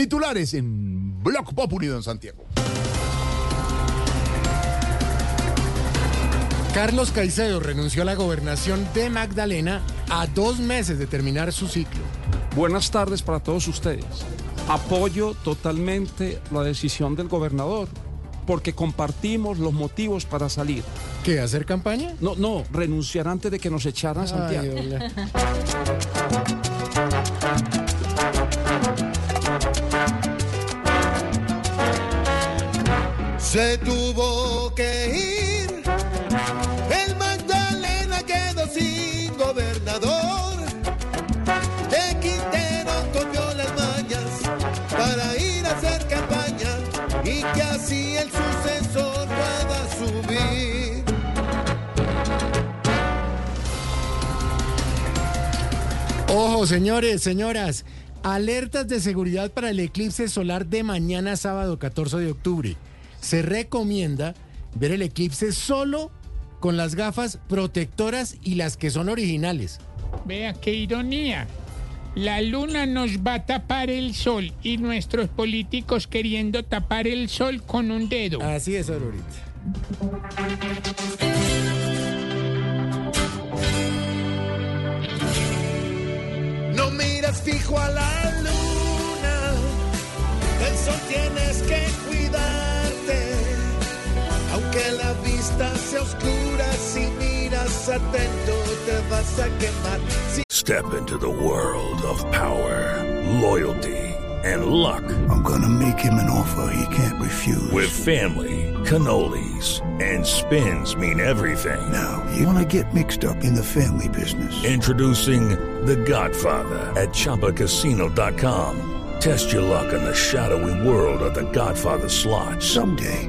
Titulares en Block Populi, don Santiago. Carlos Caicedo renunció a la gobernación de Magdalena a dos meses de terminar su ciclo. Buenas tardes para todos ustedes. Apoyo totalmente la decisión del gobernador porque compartimos los motivos para salir. ¿Qué, hacer campaña? No, no, renunciar antes de que nos echaran a Santiago. Ay, Se tuvo que ir. El Magdalena quedó sin gobernador. De Quintero cogió las mañas para ir a hacer campaña y que así el sucesor pueda subir. Ojo, señores, señoras. Alertas de seguridad para el eclipse solar de mañana sábado 14 de octubre. Se recomienda ver el eclipse solo con las gafas protectoras y las que son originales. Vea qué ironía. La luna nos va a tapar el sol y nuestros políticos queriendo tapar el sol con un dedo. Así es, Aurorita. No miras fijo a la luna, del sol tienes que cuidarte. Vista sea oscura, si miras atento te vas a quemar. Si Step into the world of power, loyalty, and luck. I'm gonna make him an offer he can't refuse. With family, cannolis, and spins mean everything. Now, you wanna get mixed up in the family business. Introducing The Godfather at ChumbaCasino.com. Test your luck in the shadowy world of The Godfather slot. Someday,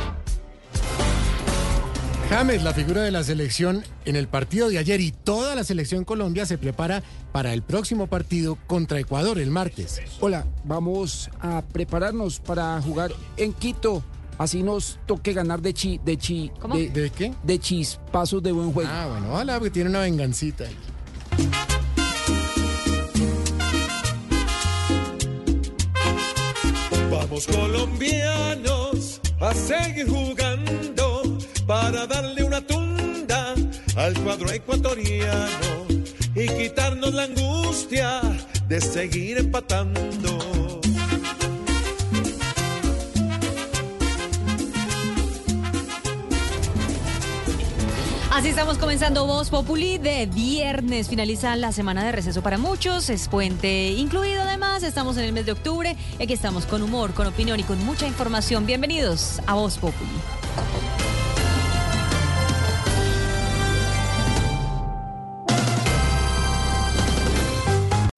James, la figura de la selección en el partido de ayer y toda la selección Colombia se prepara para el próximo partido contra Ecuador el martes. Hola, vamos a prepararnos para jugar en Quito. Así nos toque ganar de chi, de chi, ¿Cómo? de, ¿De qué? de chispazos de buen juego. Ah, bueno, ojalá porque tiene una vengancita ahí. Vamos colombianos a seguir jugando para darle una tunda al cuadro ecuatoriano y quitarnos la angustia de seguir empatando. Así estamos comenzando Voz Populi de viernes. Finaliza la semana de receso para muchos. Es puente incluido además. Estamos en el mes de octubre. Aquí estamos con humor, con opinión y con mucha información. Bienvenidos a Voz Populi.